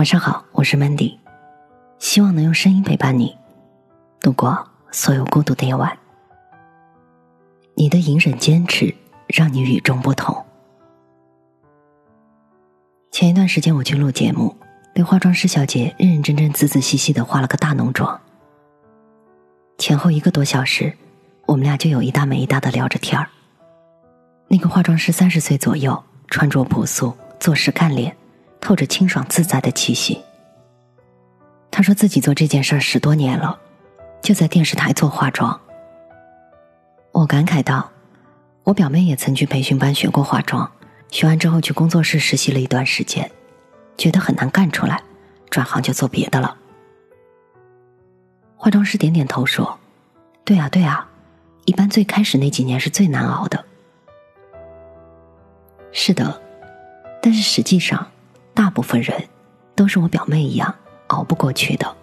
晚上好，我是 Mandy，希望能用声音陪伴你度过所有孤独的夜晚。你的隐忍坚持让你与众不同。前一段时间我去录节目，被化妆师小姐认认真真、仔仔细细的化了个大浓妆。前后一个多小时，我们俩就有一搭没一搭的聊着天儿。那个化妆师三十岁左右，穿着朴素，做事干练。透着清爽自在的气息。他说自己做这件事儿十多年了，就在电视台做化妆。我感慨道：“我表妹也曾去培训班学过化妆，学完之后去工作室实习了一段时间，觉得很难干出来，转行就做别的了。”化妆师点点头说：“对啊，对啊，一般最开始那几年是最难熬的。是的，但是实际上。”大部分人都是我表妹一样熬不过去的。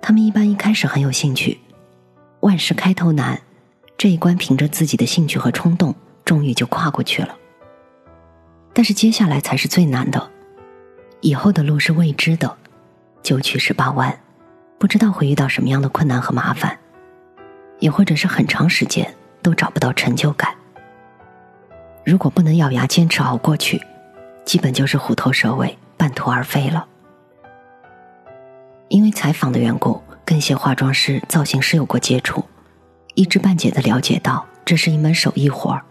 他们一般一开始很有兴趣，万事开头难，这一关凭着自己的兴趣和冲动，终于就跨过去了。但是接下来才是最难的，以后的路是未知的，九曲十八弯，不知道会遇到什么样的困难和麻烦，也或者是很长时间都找不到成就感。如果不能咬牙坚持熬过去。基本就是虎头蛇尾、半途而废了。因为采访的缘故，跟一些化妆师、造型师有过接触，一知半解的了解到，这是一门手艺活儿。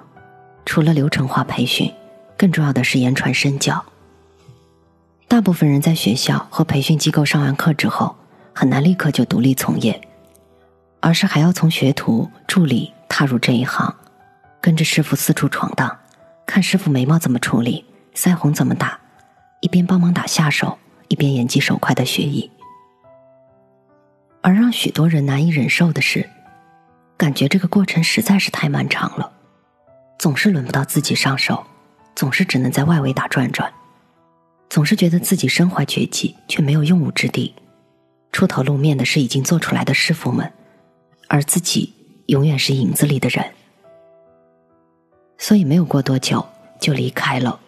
除了流程化培训，更重要的是言传身教。大部分人在学校和培训机构上完课之后，很难立刻就独立从业，而是还要从学徒、助理踏入这一行，跟着师傅四处闯荡，看师傅眉毛怎么处理。腮红怎么打？一边帮忙打下手，一边眼疾手快的学艺。而让许多人难以忍受的是，感觉这个过程实在是太漫长了，总是轮不到自己上手，总是只能在外围打转转，总是觉得自己身怀绝技却没有用武之地，出头露面的是已经做出来的师傅们，而自己永远是影子里的人，所以没有过多久就离开了。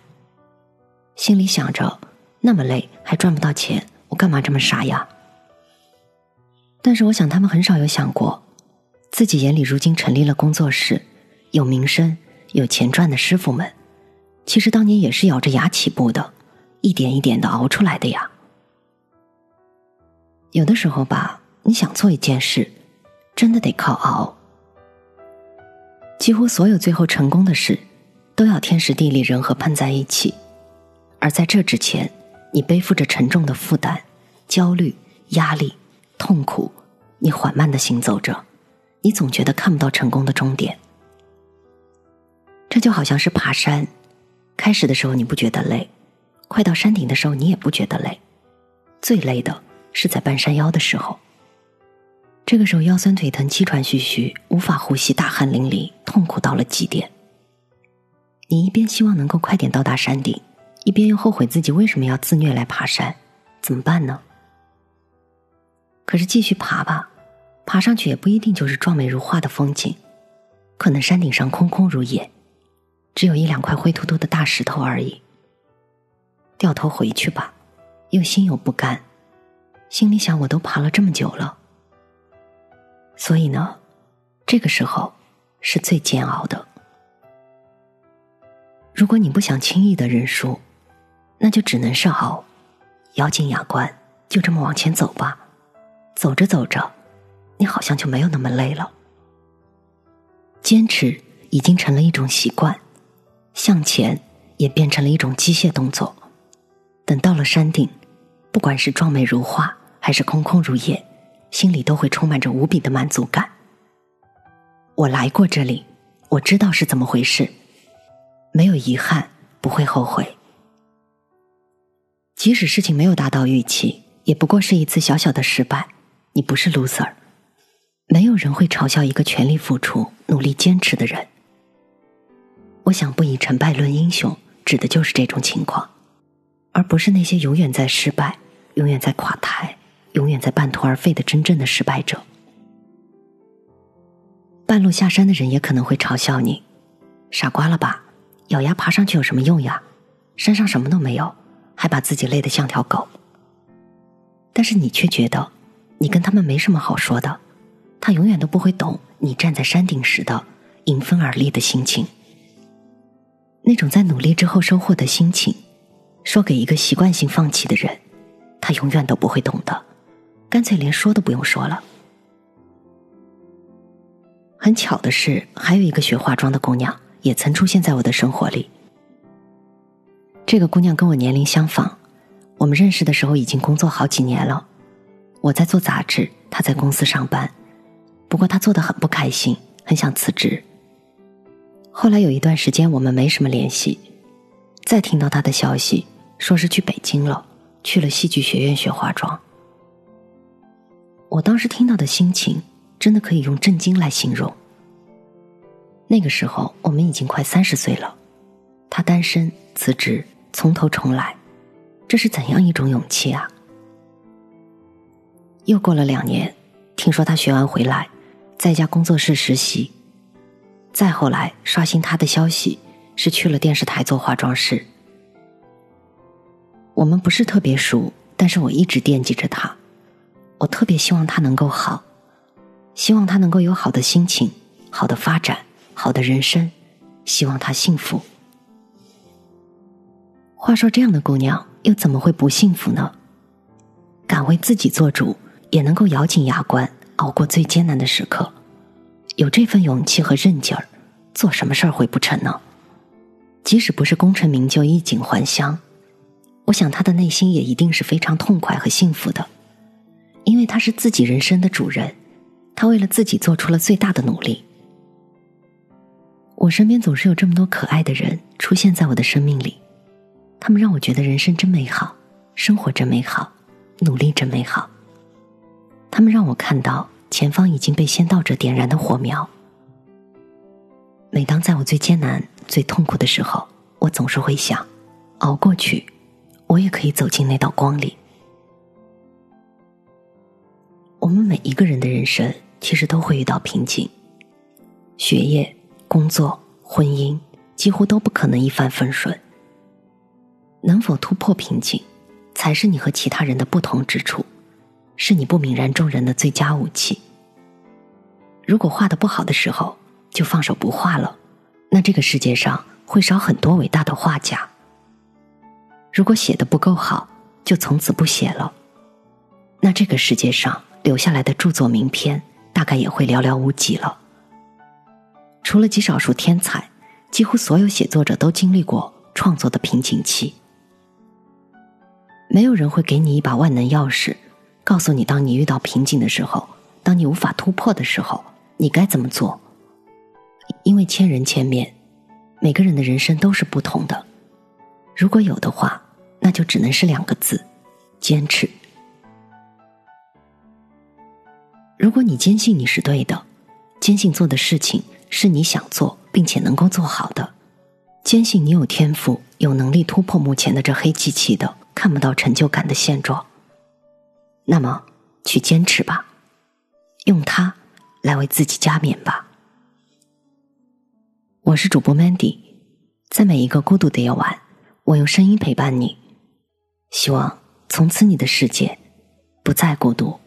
心里想着，那么累还赚不到钱，我干嘛这么傻呀？但是我想，他们很少有想过，自己眼里如今成立了工作室，有名声、有钱赚的师傅们，其实当年也是咬着牙起步的，一点一点的熬出来的呀。有的时候吧，你想做一件事，真的得靠熬。几乎所有最后成功的事，都要天时地利人和碰在一起。而在这之前，你背负着沉重的负担、焦虑、压力、痛苦，你缓慢的行走着，你总觉得看不到成功的终点。这就好像是爬山，开始的时候你不觉得累，快到山顶的时候你也不觉得累，最累的是在半山腰的时候。这个时候腰酸腿疼、气喘吁吁、无法呼吸、大汗淋漓、痛苦到了极点。你一边希望能够快点到达山顶。一边又后悔自己为什么要自虐来爬山，怎么办呢？可是继续爬吧，爬上去也不一定就是壮美如画的风景，可能山顶上空空如也，只有一两块灰秃秃的大石头而已。掉头回去吧，又心有不甘，心里想我都爬了这么久了，所以呢，这个时候是最煎熬的。如果你不想轻易的认输。那就只能是熬，咬紧牙关，就这么往前走吧。走着走着，你好像就没有那么累了。坚持已经成了一种习惯，向前也变成了一种机械动作。等到了山顶，不管是壮美如画，还是空空如也，心里都会充满着无比的满足感。我来过这里，我知道是怎么回事，没有遗憾，不会后悔。即使事情没有达到预期，也不过是一次小小的失败。你不是 loser，没有人会嘲笑一个全力付出、努力坚持的人。我想，不以成败论英雄，指的就是这种情况，而不是那些永远在失败、永远在垮台、永远在半途而废的真正的失败者。半路下山的人也可能会嘲笑你：“傻瓜了吧？咬牙爬上去有什么用呀？山上什么都没有。”还把自己累得像条狗。但是你却觉得，你跟他们没什么好说的，他永远都不会懂你站在山顶时的迎风而立的心情。那种在努力之后收获的心情，说给一个习惯性放弃的人，他永远都不会懂的，干脆连说都不用说了。很巧的是，还有一个学化妆的姑娘也曾出现在我的生活里。这个姑娘跟我年龄相仿，我们认识的时候已经工作好几年了。我在做杂志，她在公司上班，不过她做的很不开心，很想辞职。后来有一段时间我们没什么联系，再听到她的消息，说是去北京了，去了戏剧学院学化妆。我当时听到的心情，真的可以用震惊来形容。那个时候我们已经快三十岁了，她单身，辞职。从头重来，这是怎样一种勇气啊！又过了两年，听说他学完回来，在一家工作室实习。再后来刷新他的消息，是去了电视台做化妆师。我们不是特别熟，但是我一直惦记着他，我特别希望他能够好，希望他能够有好的心情、好的发展、好的人生，希望他幸福。话说，这样的姑娘又怎么会不幸福呢？敢为自己做主，也能够咬紧牙关熬过最艰难的时刻，有这份勇气和韧劲儿，做什么事儿会不成呢？即使不是功成名就、衣锦还乡，我想她的内心也一定是非常痛快和幸福的，因为她是自己人生的主人，她为了自己做出了最大的努力。我身边总是有这么多可爱的人出现在我的生命里。他们让我觉得人生真美好，生活真美好，努力真美好。他们让我看到前方已经被先到者点燃的火苗。每当在我最艰难、最痛苦的时候，我总是会想，熬过去，我也可以走进那道光里。我们每一个人的人生其实都会遇到瓶颈，学业、工作、婚姻几乎都不可能一帆风顺。能否突破瓶颈，才是你和其他人的不同之处，是你不泯然众人的最佳武器。如果画的不好的时候就放手不画了，那这个世界上会少很多伟大的画家。如果写的不够好，就从此不写了，那这个世界上留下来的著作名篇大概也会寥寥无几了。除了极少数天才，几乎所有写作者都经历过创作的瓶颈期。没有人会给你一把万能钥匙，告诉你当你遇到瓶颈的时候，当你无法突破的时候，你该怎么做。因为千人千面，每个人的人生都是不同的。如果有的话，那就只能是两个字：坚持。如果你坚信你是对的，坚信做的事情是你想做并且能够做好的，坚信你有天赋、有能力突破目前的这黑漆漆的。看不到成就感的现状，那么去坚持吧，用它来为自己加冕吧。我是主播 Mandy，在每一个孤独的夜晚，我用声音陪伴你，希望从此你的世界不再孤独。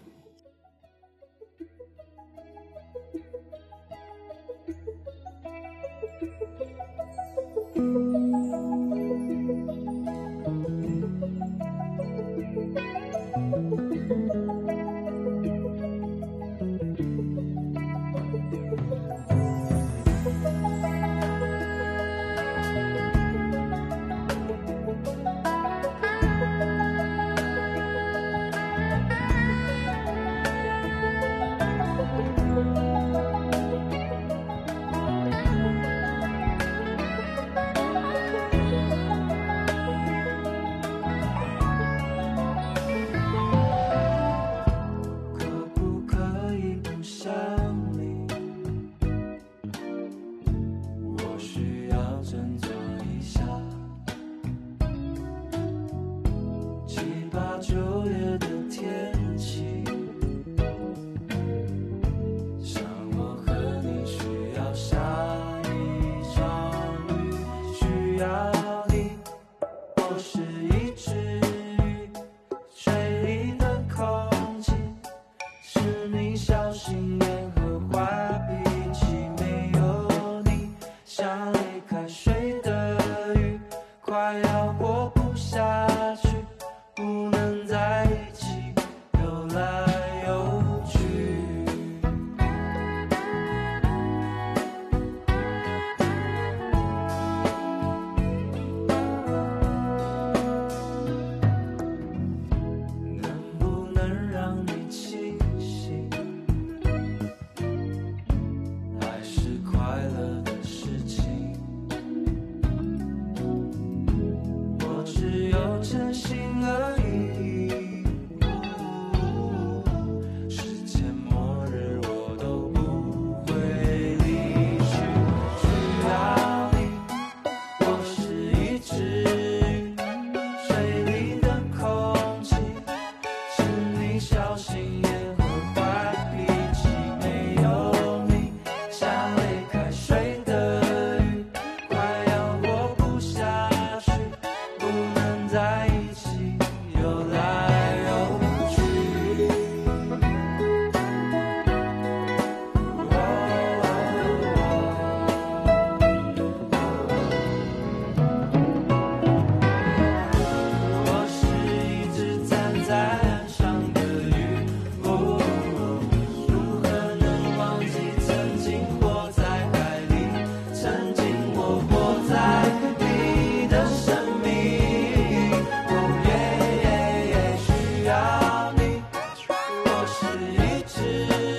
一。